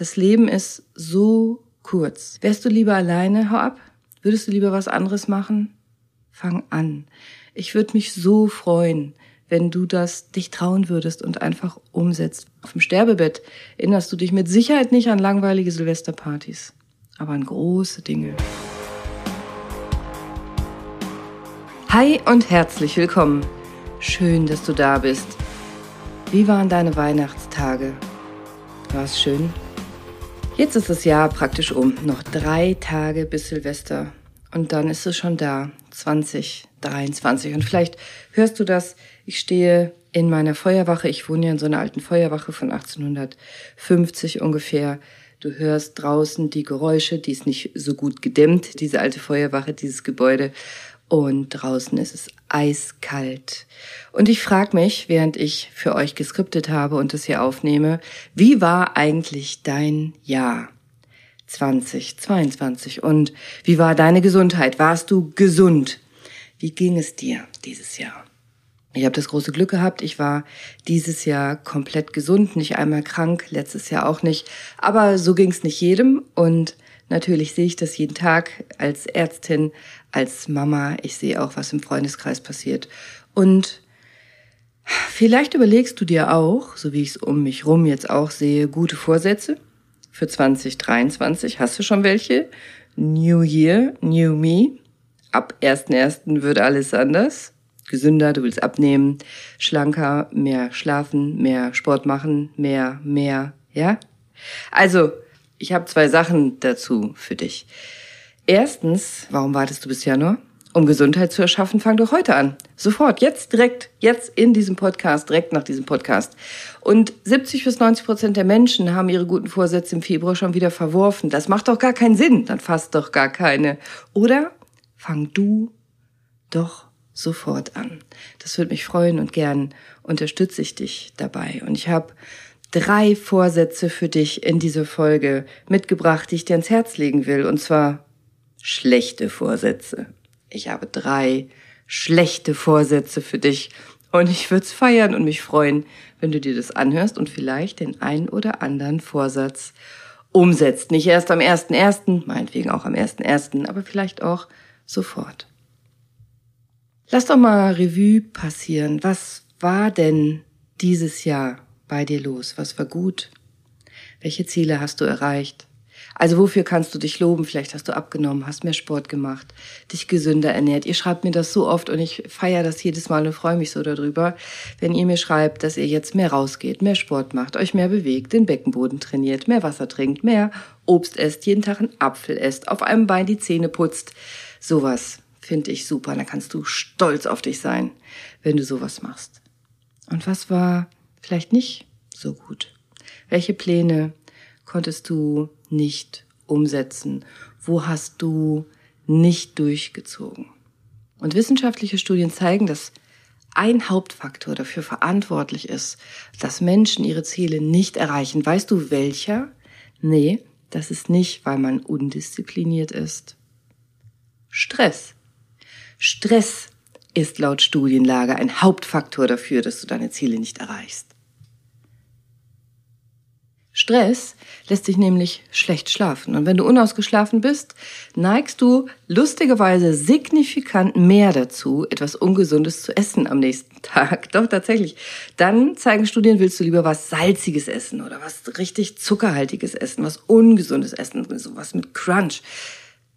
Das Leben ist so kurz. Wärst du lieber alleine, hau ab? Würdest du lieber was anderes machen? Fang an. Ich würde mich so freuen, wenn du das dich trauen würdest und einfach umsetzt. Auf dem Sterbebett erinnerst du dich mit Sicherheit nicht an langweilige Silvesterpartys, aber an große Dinge. Hi und herzlich willkommen. Schön, dass du da bist. Wie waren deine Weihnachtstage? War es schön? Jetzt ist das Jahr praktisch um. Noch drei Tage bis Silvester. Und dann ist es schon da. 2023. Und vielleicht hörst du das. Ich stehe in meiner Feuerwache. Ich wohne ja in so einer alten Feuerwache von 1850 ungefähr. Du hörst draußen die Geräusche, die ist nicht so gut gedämmt, diese alte Feuerwache, dieses Gebäude und draußen ist es eiskalt. Und ich frage mich, während ich für euch geskriptet habe und das hier aufnehme, wie war eigentlich dein Jahr 2022 und wie war deine Gesundheit? Warst du gesund? Wie ging es dir dieses Jahr? Ich habe das große Glück gehabt, ich war dieses Jahr komplett gesund, nicht einmal krank, letztes Jahr auch nicht, aber so ging es nicht jedem und Natürlich sehe ich das jeden Tag als Ärztin, als Mama. Ich sehe auch, was im Freundeskreis passiert. Und vielleicht überlegst du dir auch, so wie ich es um mich rum jetzt auch sehe, gute Vorsätze für 2023. Hast du schon welche? New Year, New Me. Ab 1.1. wird alles anders. Gesünder, du willst abnehmen, schlanker, mehr schlafen, mehr Sport machen, mehr, mehr, ja? Also, ich habe zwei Sachen dazu für dich. Erstens, warum wartest du bis Januar? Um Gesundheit zu erschaffen, fang doch heute an. Sofort, jetzt direkt, jetzt in diesem Podcast, direkt nach diesem Podcast. Und 70 bis 90 Prozent der Menschen haben ihre guten Vorsätze im Februar schon wieder verworfen. Das macht doch gar keinen Sinn. Dann fasst doch gar keine. Oder fang du doch sofort an. Das würde mich freuen und gern unterstütze ich dich dabei. Und ich habe drei Vorsätze für dich in dieser Folge mitgebracht, die ich dir ans Herz legen will. Und zwar schlechte Vorsätze. Ich habe drei schlechte Vorsätze für dich. Und ich würde es feiern und mich freuen, wenn du dir das anhörst und vielleicht den ein oder anderen Vorsatz umsetzt. Nicht erst am 1.1., meinetwegen auch am 1.1., aber vielleicht auch sofort. Lass doch mal Revue passieren. Was war denn dieses Jahr bei dir los? Was war gut? Welche Ziele hast du erreicht? Also wofür kannst du dich loben? Vielleicht hast du abgenommen, hast mehr Sport gemacht, dich gesünder ernährt. Ihr schreibt mir das so oft und ich feiere das jedes Mal und freue mich so darüber, wenn ihr mir schreibt, dass ihr jetzt mehr rausgeht, mehr Sport macht, euch mehr bewegt, den Beckenboden trainiert, mehr Wasser trinkt, mehr Obst esst, jeden Tag einen Apfel esst, auf einem Bein die Zähne putzt. Sowas finde ich super. Da kannst du stolz auf dich sein, wenn du sowas machst. Und was war vielleicht nicht so gut? Welche Pläne konntest du nicht umsetzen? Wo hast du nicht durchgezogen? Und wissenschaftliche Studien zeigen, dass ein Hauptfaktor dafür verantwortlich ist, dass Menschen ihre Ziele nicht erreichen. Weißt du welcher? Nee, das ist nicht, weil man undiszipliniert ist. Stress. Stress ist laut Studienlage ein Hauptfaktor dafür, dass du deine Ziele nicht erreichst. Stress lässt sich nämlich schlecht schlafen. Und wenn du unausgeschlafen bist, neigst du lustigerweise signifikant mehr dazu, etwas Ungesundes zu essen am nächsten Tag. Doch tatsächlich. Dann zeigen Studien, willst du lieber was Salziges essen oder was richtig Zuckerhaltiges essen, was Ungesundes essen, sowas mit Crunch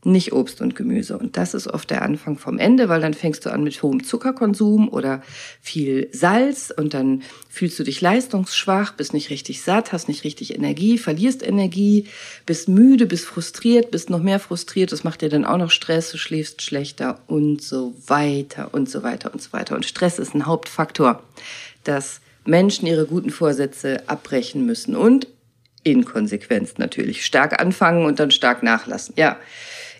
nicht Obst und Gemüse. Und das ist oft der Anfang vom Ende, weil dann fängst du an mit hohem Zuckerkonsum oder viel Salz und dann fühlst du dich leistungsschwach, bist nicht richtig satt, hast nicht richtig Energie, verlierst Energie, bist müde, bist frustriert, bist noch mehr frustriert, das macht dir dann auch noch Stress, du schläfst schlechter und so weiter und so weiter und so weiter. Und Stress ist ein Hauptfaktor, dass Menschen ihre guten Vorsätze abbrechen müssen und Inkonsequenz natürlich. Stark anfangen und dann stark nachlassen. Ja,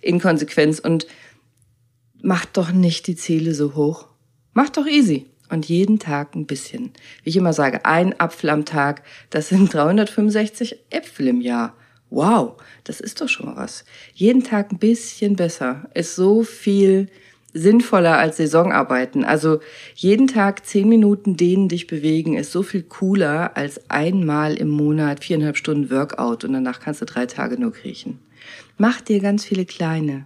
Inkonsequenz und macht doch nicht die Ziele so hoch. Macht doch easy. Und jeden Tag ein bisschen. Wie ich immer sage, ein Apfel am Tag, das sind 365 Äpfel im Jahr. Wow, das ist doch schon mal was. Jeden Tag ein bisschen besser ist so viel sinnvoller als Saisonarbeiten. Also jeden Tag zehn Minuten dehnen, dich bewegen, ist so viel cooler als einmal im Monat viereinhalb Stunden Workout und danach kannst du drei Tage nur kriechen. Mach dir ganz viele kleine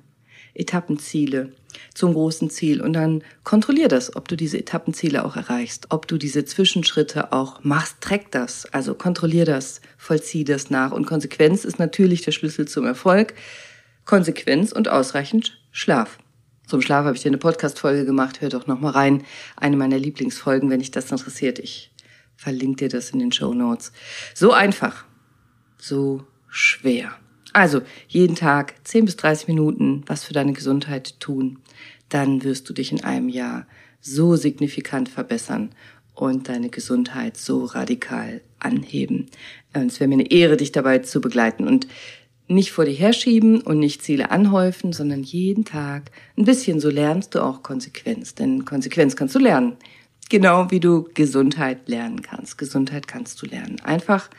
Etappenziele zum großen Ziel und dann kontrollier das, ob du diese Etappenziele auch erreichst, ob du diese Zwischenschritte auch machst, track das, also kontrollier das, vollzieh das nach und Konsequenz ist natürlich der Schlüssel zum Erfolg. Konsequenz und ausreichend Schlaf. Zum Schlaf habe ich dir eine Podcast-Folge gemacht. Hör doch noch mal rein. Eine meiner Lieblingsfolgen, wenn dich das interessiert. Ich verlinke dir das in den Show Notes. So einfach. So schwer. Also, jeden Tag 10 bis 30 Minuten was für deine Gesundheit tun. Dann wirst du dich in einem Jahr so signifikant verbessern und deine Gesundheit so radikal anheben. Und es wäre mir eine Ehre, dich dabei zu begleiten. Und nicht vor dir herschieben und nicht Ziele anhäufen, sondern jeden Tag ein bisschen. So lernst du auch Konsequenz. Denn Konsequenz kannst du lernen. Genau wie du Gesundheit lernen kannst. Gesundheit kannst du lernen. Einfach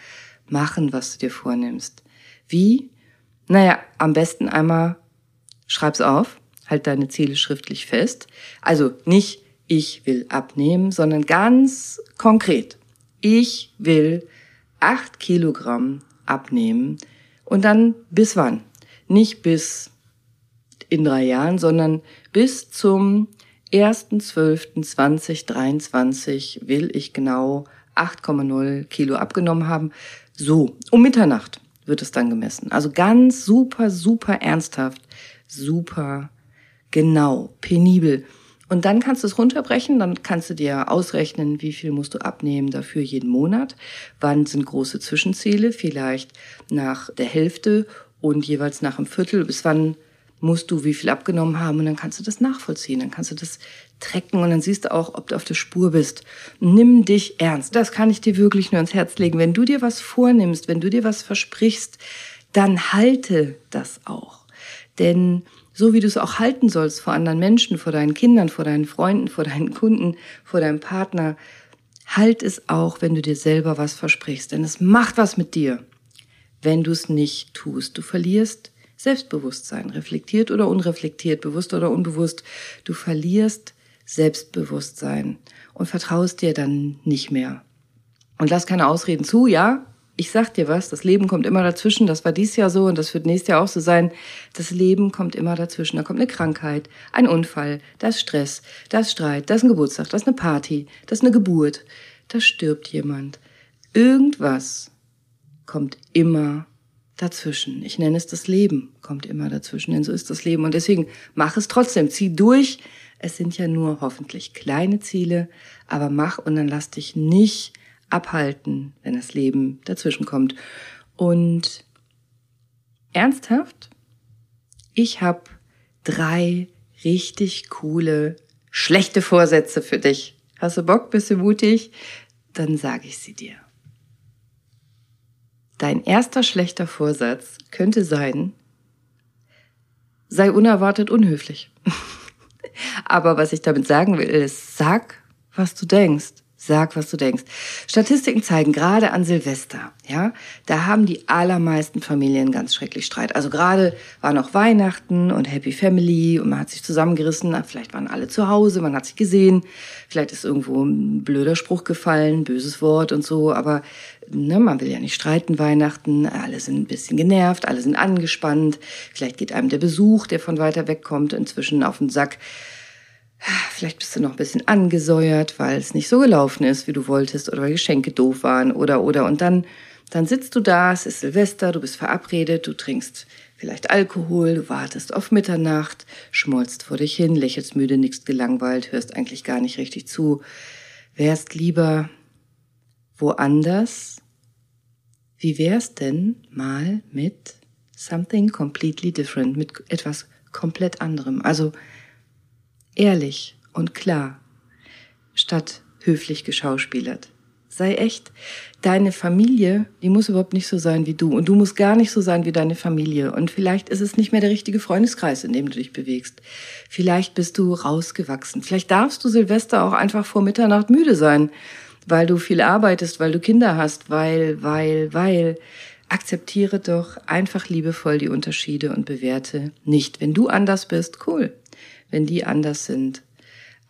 machen, was du dir vornimmst. Wie? Naja, am besten einmal schreib's auf, halt deine Ziele schriftlich fest. Also nicht, ich will abnehmen, sondern ganz konkret. Ich will acht Kilogramm abnehmen und dann bis wann? Nicht bis in drei Jahren, sondern bis zum 1.12.2023 will ich genau 8,0 Kilo abgenommen haben. So, um Mitternacht wird es dann gemessen. Also ganz super, super ernsthaft, super genau, penibel. Und dann kannst du es runterbrechen, dann kannst du dir ausrechnen, wie viel musst du abnehmen dafür jeden Monat, wann sind große Zwischenziele, vielleicht nach der Hälfte und jeweils nach einem Viertel, bis wann musst du wie viel abgenommen haben und dann kannst du das nachvollziehen, dann kannst du das trecken und dann siehst du auch, ob du auf der Spur bist. Nimm dich ernst. Das kann ich dir wirklich nur ans Herz legen. Wenn du dir was vornimmst, wenn du dir was versprichst, dann halte das auch. Denn so wie du es auch halten sollst vor anderen Menschen, vor deinen Kindern, vor deinen Freunden, vor deinen Kunden, vor deinem Partner, halt es auch, wenn du dir selber was versprichst. Denn es macht was mit dir, wenn du es nicht tust. Du verlierst Selbstbewusstsein, reflektiert oder unreflektiert, bewusst oder unbewusst. Du verlierst Selbstbewusstsein und vertraust dir dann nicht mehr. Und lass keine Ausreden zu, ja, ich sag dir was, das Leben kommt immer dazwischen. Das war dies Jahr so und das wird nächstes Jahr auch so sein. Das Leben kommt immer dazwischen. Da kommt eine Krankheit, ein Unfall, das Stress, das Streit, das ist ein Geburtstag, das ist eine Party, das ist eine Geburt, da stirbt jemand. Irgendwas kommt immer dazwischen. Ich nenne es das Leben, kommt immer dazwischen, denn so ist das Leben. Und deswegen mach es trotzdem, zieh durch. Es sind ja nur hoffentlich kleine Ziele, aber mach und dann lass dich nicht abhalten, wenn das Leben dazwischen kommt. Und ernsthaft, ich habe drei richtig coole, schlechte Vorsätze für dich. Hast du Bock? Bist du mutig? Dann sage ich sie dir. Dein erster schlechter Vorsatz könnte sein, sei unerwartet unhöflich. Aber was ich damit sagen will, ist, sag, was du denkst. Sag, was du denkst. Statistiken zeigen gerade an Silvester, ja, da haben die allermeisten Familien ganz schrecklich Streit. Also gerade war noch Weihnachten und Happy Family und man hat sich zusammengerissen. Vielleicht waren alle zu Hause, man hat sich gesehen. Vielleicht ist irgendwo ein blöder Spruch gefallen, böses Wort und so. Aber ne, man will ja nicht streiten Weihnachten. Alle sind ein bisschen genervt, alle sind angespannt. Vielleicht geht einem der Besuch, der von weiter weg kommt, inzwischen auf den Sack. Vielleicht bist du noch ein bisschen angesäuert, weil es nicht so gelaufen ist, wie du wolltest, oder weil Geschenke doof waren, oder, oder. Und dann, dann sitzt du da, es ist Silvester, du bist verabredet, du trinkst vielleicht Alkohol, du wartest auf Mitternacht, schmolzt vor dich hin, lächelst müde, nickst gelangweilt, hörst eigentlich gar nicht richtig zu, wärst lieber woanders. Wie wär's denn mal mit something completely different, mit etwas komplett anderem? Also, ehrlich und klar, statt höflich geschauspielert. Sei echt. Deine Familie, die muss überhaupt nicht so sein wie du. Und du musst gar nicht so sein wie deine Familie. Und vielleicht ist es nicht mehr der richtige Freundeskreis, in dem du dich bewegst. Vielleicht bist du rausgewachsen. Vielleicht darfst du Silvester auch einfach vor Mitternacht müde sein, weil du viel arbeitest, weil du Kinder hast, weil, weil, weil. Akzeptiere doch einfach liebevoll die Unterschiede und bewerte nicht. Wenn du anders bist, cool. Wenn die anders sind,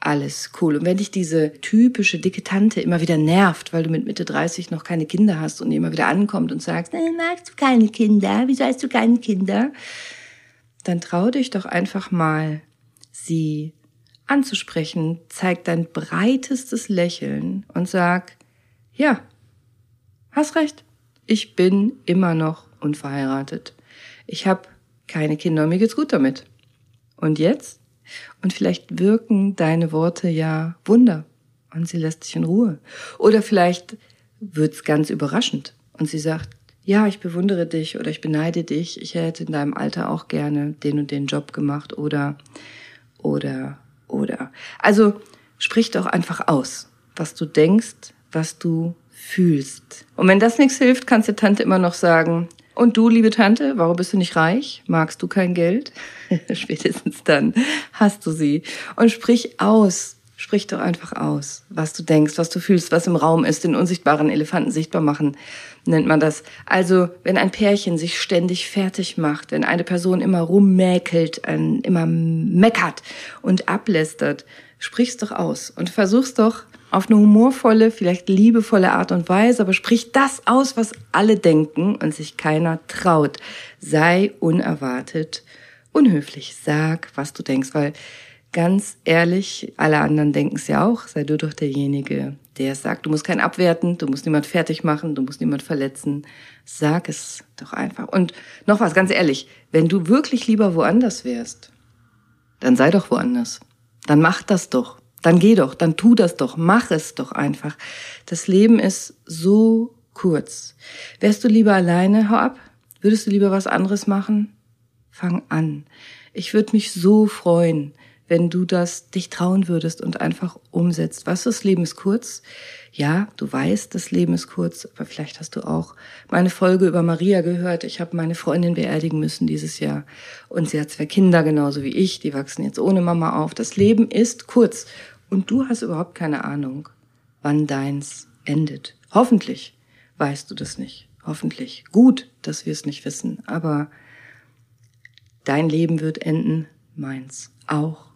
alles cool. Und wenn dich diese typische dicke Tante immer wieder nervt, weil du mit Mitte 30 noch keine Kinder hast und die immer wieder ankommt und sagst, äh, magst du keine Kinder? Wieso hast du keine Kinder? Dann trau dich doch einfach mal, sie anzusprechen, zeig dein breitestes Lächeln und sag, ja, hast recht, ich bin immer noch unverheiratet. Ich habe keine Kinder und mir geht's gut damit. Und jetzt? Und vielleicht wirken deine Worte ja Wunder und sie lässt dich in Ruhe. Oder vielleicht wird's ganz überraschend und sie sagt, ja, ich bewundere dich oder ich beneide dich, ich hätte in deinem Alter auch gerne den und den Job gemacht oder, oder, oder. Also sprich doch einfach aus, was du denkst, was du fühlst. Und wenn das nichts hilft, kannst du Tante immer noch sagen, und du, liebe Tante, warum bist du nicht reich? Magst du kein Geld? Spätestens dann hast du sie. Und sprich aus. Sprich doch einfach aus, was du denkst, was du fühlst, was im Raum ist, den unsichtbaren Elefanten sichtbar machen, nennt man das. Also, wenn ein Pärchen sich ständig fertig macht, wenn eine Person immer rummäkelt, immer meckert und ablästert, sprich's doch aus und versuch's doch auf eine humorvolle, vielleicht liebevolle Art und Weise, aber sprich das aus, was alle denken und sich keiner traut. Sei unerwartet unhöflich. Sag, was du denkst, weil ganz ehrlich, alle anderen denken es ja auch. Sei du doch derjenige, der es sagt. Du musst keinen abwerten, du musst niemand fertig machen, du musst niemand verletzen. Sag es doch einfach. Und noch was, ganz ehrlich, wenn du wirklich lieber woanders wärst, dann sei doch woanders. Dann mach das doch. Dann geh doch, dann tu das doch, mach es doch einfach. Das Leben ist so kurz. Wärst du lieber alleine, hau ab? Würdest du lieber was anderes machen? Fang an. Ich würde mich so freuen, wenn du das dich trauen würdest und einfach umsetzt. Was das Leben ist kurz. Ja, du weißt, das Leben ist kurz, aber vielleicht hast du auch meine Folge über Maria gehört. Ich habe meine Freundin beerdigen müssen dieses Jahr und sie hat zwei Kinder genauso wie ich, die wachsen jetzt ohne Mama auf. Das Leben ist kurz und du hast überhaupt keine Ahnung, wann deins endet. Hoffentlich weißt du das nicht. Hoffentlich. Gut, dass wir es nicht wissen, aber dein Leben wird enden, meins auch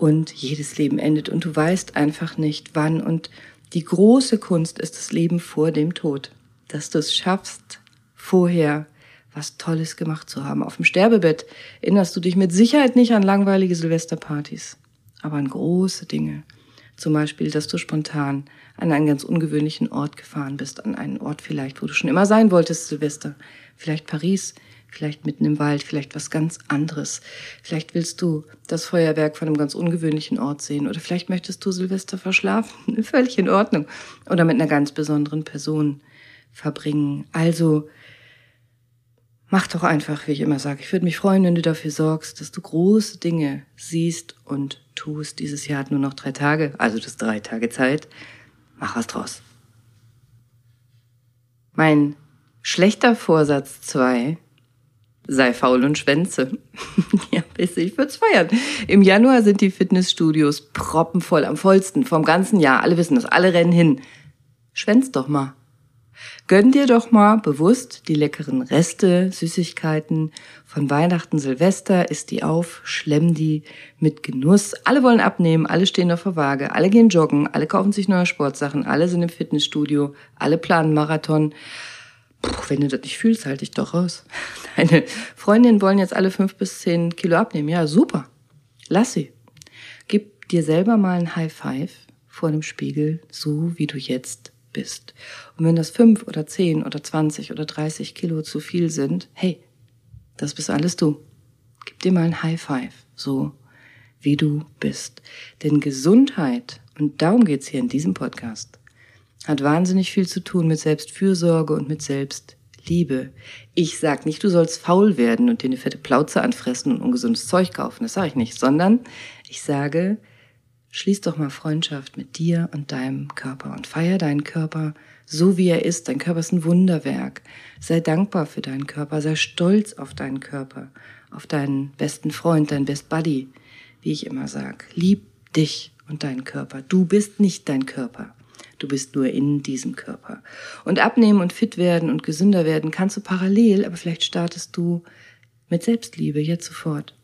und jedes Leben endet und du weißt einfach nicht wann und die große Kunst ist das Leben vor dem Tod, dass du es schaffst, vorher was Tolles gemacht zu haben. Auf dem Sterbebett erinnerst du dich mit Sicherheit nicht an langweilige Silvesterpartys, aber an große Dinge. Zum Beispiel, dass du spontan an einen ganz ungewöhnlichen Ort gefahren bist, an einen Ort vielleicht, wo du schon immer sein wolltest, Silvester. Vielleicht Paris, vielleicht mitten im Wald, vielleicht was ganz anderes. Vielleicht willst du das Feuerwerk von einem ganz ungewöhnlichen Ort sehen oder vielleicht möchtest du Silvester verschlafen, völlig in Ordnung, oder mit einer ganz besonderen Person verbringen. Also mach doch einfach, wie ich immer sage. Ich würde mich freuen, wenn du dafür sorgst, dass du große Dinge siehst und tust. Dieses Jahr hat nur noch drei Tage, also das drei Tage Zeit. Mach was draus. Mein schlechter Vorsatz zwei sei faul und schwänze. ja, ich würde feiern. Im Januar sind die Fitnessstudios proppenvoll, am vollsten, vom ganzen Jahr. Alle wissen das, alle rennen hin. Schwänz doch mal. Gönn dir doch mal bewusst die leckeren Reste, Süßigkeiten von Weihnachten, Silvester, isst die auf, schlemm die mit Genuss. Alle wollen abnehmen, alle stehen auf der Waage, alle gehen joggen, alle kaufen sich neue Sportsachen, alle sind im Fitnessstudio, alle planen Marathon. Wenn du das nicht fühlst, halte ich doch raus. Deine Freundinnen wollen jetzt alle fünf bis zehn Kilo abnehmen. Ja, super. Lass sie. Gib dir selber mal ein High Five vor dem Spiegel, so wie du jetzt bist. Und wenn das fünf oder zehn oder zwanzig oder dreißig Kilo zu viel sind, hey, das bist alles du. Gib dir mal ein High Five, so wie du bist. Denn Gesundheit, und darum geht's hier in diesem Podcast, hat wahnsinnig viel zu tun mit Selbstfürsorge und mit Selbstliebe. Ich sag nicht, du sollst faul werden und dir eine fette Plauze anfressen und ungesundes Zeug kaufen. Das sage ich nicht, sondern ich sage, schließ doch mal Freundschaft mit dir und deinem Körper und feier deinen Körper so wie er ist. Dein Körper ist ein Wunderwerk. Sei dankbar für deinen Körper, sei stolz auf deinen Körper, auf deinen besten Freund, deinen Best Buddy, wie ich immer sag. Lieb dich und deinen Körper. Du bist nicht dein Körper. Du bist nur in diesem Körper. Und abnehmen und fit werden und gesünder werden kannst du parallel, aber vielleicht startest du mit Selbstliebe jetzt sofort.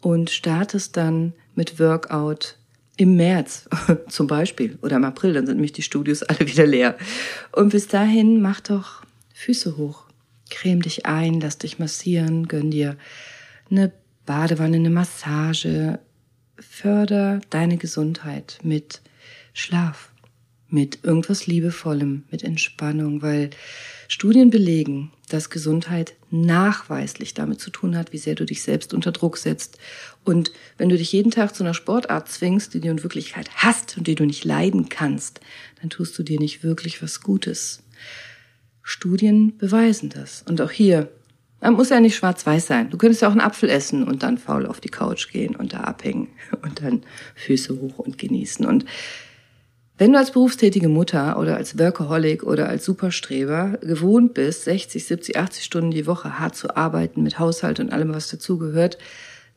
und startest dann mit Workout im März zum Beispiel oder im April, dann sind nämlich die Studios alle wieder leer. Und bis dahin mach doch Füße hoch, creme dich ein, lass dich massieren, gönn dir eine Badewanne, eine Massage, förder deine Gesundheit mit Schlaf, mit irgendwas Liebevollem, mit Entspannung, weil Studien belegen, dass Gesundheit nachweislich damit zu tun hat, wie sehr du dich selbst unter Druck setzt. Und wenn du dich jeden Tag zu einer Sportart zwingst, die du in Wirklichkeit hast und die du nicht leiden kannst, dann tust du dir nicht wirklich was Gutes. Studien beweisen das. Und auch hier, man muss ja nicht schwarz-weiß sein. Du könntest ja auch einen Apfel essen und dann faul auf die Couch gehen und da abhängen und dann Füße hoch und genießen. Und wenn du als berufstätige Mutter oder als Workaholic oder als Superstreber gewohnt bist, 60, 70, 80 Stunden die Woche hart zu arbeiten mit Haushalt und allem, was dazugehört,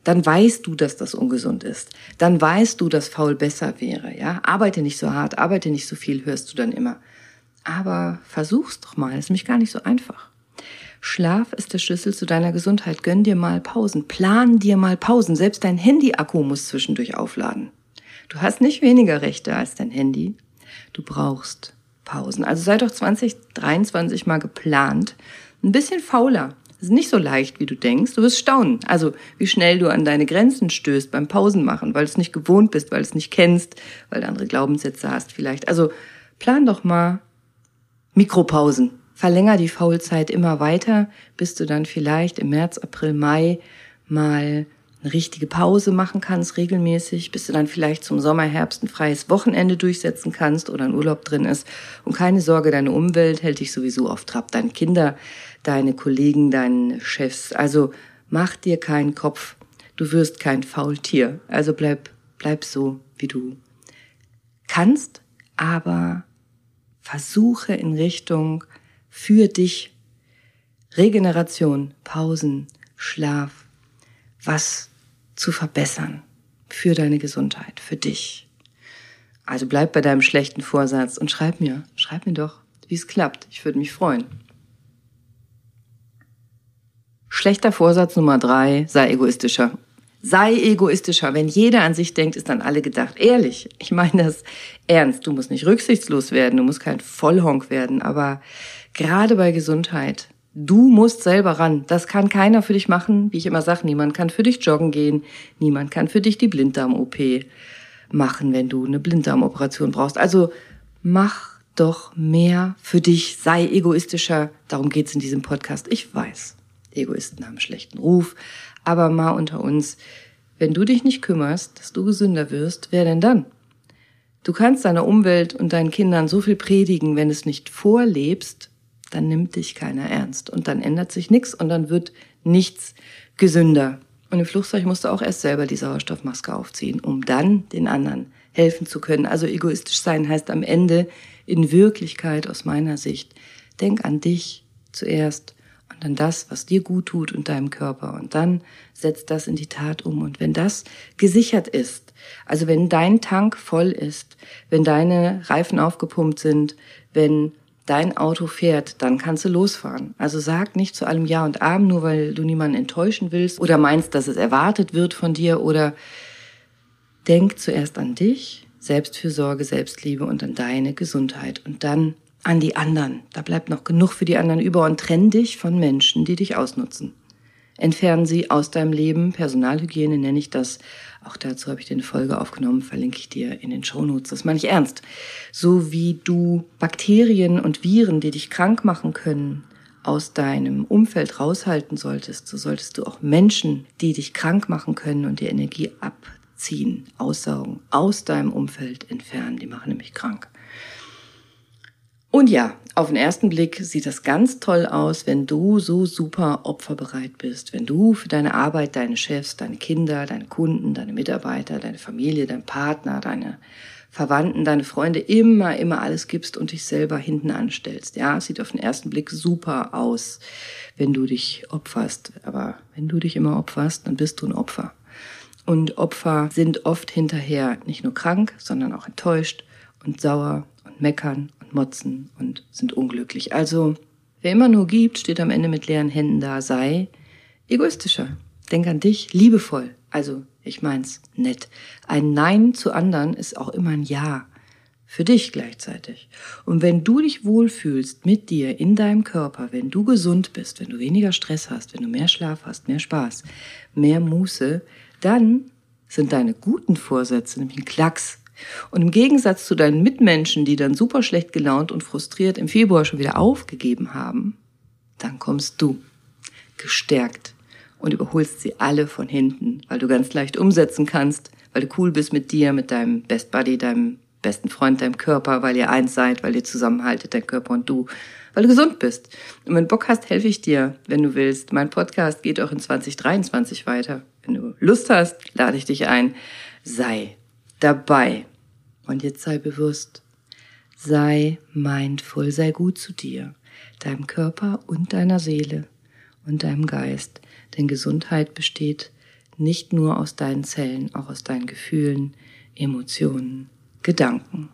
dann weißt du, dass das ungesund ist. Dann weißt du, dass faul besser wäre, ja? Arbeite nicht so hart, arbeite nicht so viel, hörst du dann immer. Aber versuch's doch mal, ist nämlich gar nicht so einfach. Schlaf ist der Schlüssel zu deiner Gesundheit. Gönn dir mal Pausen, plan dir mal Pausen. Selbst dein Handy-Akku muss zwischendurch aufladen. Du hast nicht weniger Rechte als dein Handy. Du brauchst Pausen. Also sei doch 2023 mal geplant. Ein bisschen fauler. Das ist nicht so leicht, wie du denkst. Du wirst staunen. Also, wie schnell du an deine Grenzen stößt beim Pausenmachen, weil du es nicht gewohnt bist, weil du es nicht kennst, weil du andere Glaubenssätze hast vielleicht. Also, plan doch mal Mikropausen. Verlänger die Faulzeit immer weiter, bis du dann vielleicht im März, April, Mai mal eine richtige Pause machen kannst, regelmäßig, bis du dann vielleicht zum Sommer, Herbst ein freies Wochenende durchsetzen kannst oder ein Urlaub drin ist. Und keine Sorge, deine Umwelt hält dich sowieso auf Trab. Deine Kinder, deine Kollegen, deine Chefs. Also mach dir keinen Kopf. Du wirst kein Faultier. Also bleib, bleib so, wie du kannst, aber versuche in Richtung für dich Regeneration, Pausen, Schlaf, was zu verbessern für deine Gesundheit, für dich. Also bleib bei deinem schlechten Vorsatz und schreib mir, schreib mir doch, wie es klappt. Ich würde mich freuen. Schlechter Vorsatz Nummer drei, sei egoistischer. Sei egoistischer. Wenn jeder an sich denkt, ist an alle gedacht. Ehrlich, ich meine das ernst. Du musst nicht rücksichtslos werden, du musst kein Vollhonk werden, aber gerade bei Gesundheit Du musst selber ran. Das kann keiner für dich machen. Wie ich immer sage, niemand kann für dich joggen gehen. Niemand kann für dich die Blinddarm-OP machen, wenn du eine Blinddarmoperation brauchst. Also mach doch mehr für dich. Sei egoistischer. Darum geht's in diesem Podcast. Ich weiß, Egoisten haben schlechten Ruf. Aber mal unter uns, wenn du dich nicht kümmerst, dass du gesünder wirst, wer denn dann? Du kannst deiner Umwelt und deinen Kindern so viel predigen, wenn es nicht vorlebst, dann nimmt dich keiner ernst und dann ändert sich nichts und dann wird nichts gesünder. Und im Flugzeug musst du auch erst selber die Sauerstoffmaske aufziehen, um dann den anderen helfen zu können. Also egoistisch sein heißt am Ende in Wirklichkeit aus meiner Sicht, denk an dich zuerst und an das, was dir gut tut und deinem Körper. Und dann setz das in die Tat um. Und wenn das gesichert ist, also wenn dein Tank voll ist, wenn deine Reifen aufgepumpt sind, wenn dein Auto fährt, dann kannst du losfahren. Also sag nicht zu allem Ja und Abend, nur weil du niemanden enttäuschen willst oder meinst, dass es erwartet wird von dir oder denk zuerst an dich, Selbstfürsorge, Selbstliebe und an deine Gesundheit und dann an die anderen. Da bleibt noch genug für die anderen über und trenn dich von Menschen, die dich ausnutzen. Entfernen sie aus deinem Leben. Personalhygiene nenne ich das. Auch dazu habe ich dir eine Folge aufgenommen, verlinke ich dir in den Shownotes. Das meine ich ernst. So wie du Bakterien und Viren, die dich krank machen können, aus deinem Umfeld raushalten solltest, so solltest du auch Menschen, die dich krank machen können und dir Energie abziehen, aussaugen, aus deinem Umfeld entfernen. Die machen nämlich krank. Und ja, auf den ersten Blick sieht das ganz toll aus, wenn du so super opferbereit bist, wenn du für deine Arbeit, deine Chefs, deine Kinder, deine Kunden, deine Mitarbeiter, deine Familie, dein Partner, deine Verwandten, deine Freunde immer, immer alles gibst und dich selber hinten anstellst. Ja, es sieht auf den ersten Blick super aus, wenn du dich opferst. Aber wenn du dich immer opferst, dann bist du ein Opfer. Und Opfer sind oft hinterher nicht nur krank, sondern auch enttäuscht und sauer und meckern motzen und sind unglücklich. Also, wer immer nur gibt, steht am Ende mit leeren Händen da. Sei egoistischer. Denk an dich liebevoll. Also, ich mein's nett. Ein Nein zu anderen ist auch immer ein Ja. Für dich gleichzeitig. Und wenn du dich wohlfühlst mit dir in deinem Körper, wenn du gesund bist, wenn du weniger Stress hast, wenn du mehr Schlaf hast, mehr Spaß, mehr Muße, dann sind deine guten Vorsätze nämlich ein Klacks. Und im Gegensatz zu deinen Mitmenschen, die dann super schlecht gelaunt und frustriert im Februar schon wieder aufgegeben haben, dann kommst du gestärkt und überholst sie alle von hinten, weil du ganz leicht umsetzen kannst, weil du cool bist mit dir, mit deinem Best Buddy, deinem besten Freund, deinem Körper, weil ihr eins seid, weil ihr zusammenhaltet, dein Körper und du, weil du gesund bist. Und wenn du Bock hast, helfe ich dir, wenn du willst. Mein Podcast geht auch in 2023 weiter. Wenn du Lust hast, lade ich dich ein. Sei dabei. Und jetzt sei bewusst. Sei mindful, sei gut zu dir, deinem Körper und deiner Seele und deinem Geist. Denn Gesundheit besteht nicht nur aus deinen Zellen, auch aus deinen Gefühlen, Emotionen, Gedanken.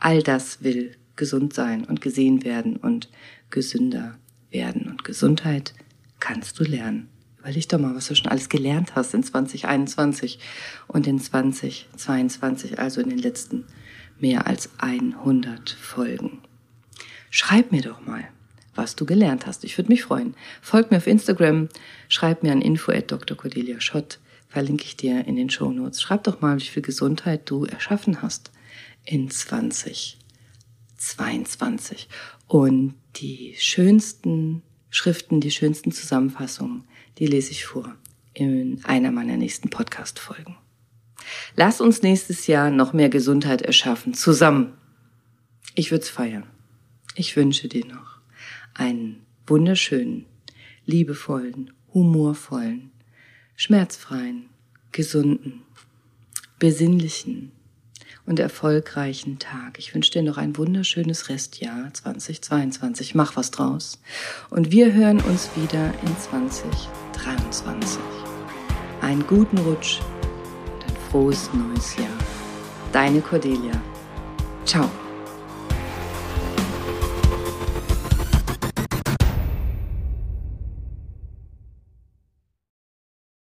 All das will gesund sein und gesehen werden und gesünder werden. Und Gesundheit kannst du lernen. Überleg doch mal, was du schon alles gelernt hast in 2021 und in 2022, also in den letzten mehr als 100 Folgen. Schreib mir doch mal, was du gelernt hast. Ich würde mich freuen. Folg mir auf Instagram, schreib mir an info at Dr. Cordelia Schott, verlinke ich dir in den Show Notes. Schreib doch mal, wie viel Gesundheit du erschaffen hast in 2022. Und die schönsten Schriften, die schönsten Zusammenfassungen, die lese ich vor in einer meiner nächsten Podcast-Folgen. Lass uns nächstes Jahr noch mehr Gesundheit erschaffen, zusammen. Ich würde es feiern. Ich wünsche dir noch einen wunderschönen, liebevollen, humorvollen, schmerzfreien, gesunden, besinnlichen und erfolgreichen Tag. Ich wünsche dir noch ein wunderschönes Restjahr 2022. Mach was draus. Und wir hören uns wieder in 2023. Einen guten Rutsch und ein frohes neues Jahr. Deine Cordelia. Ciao.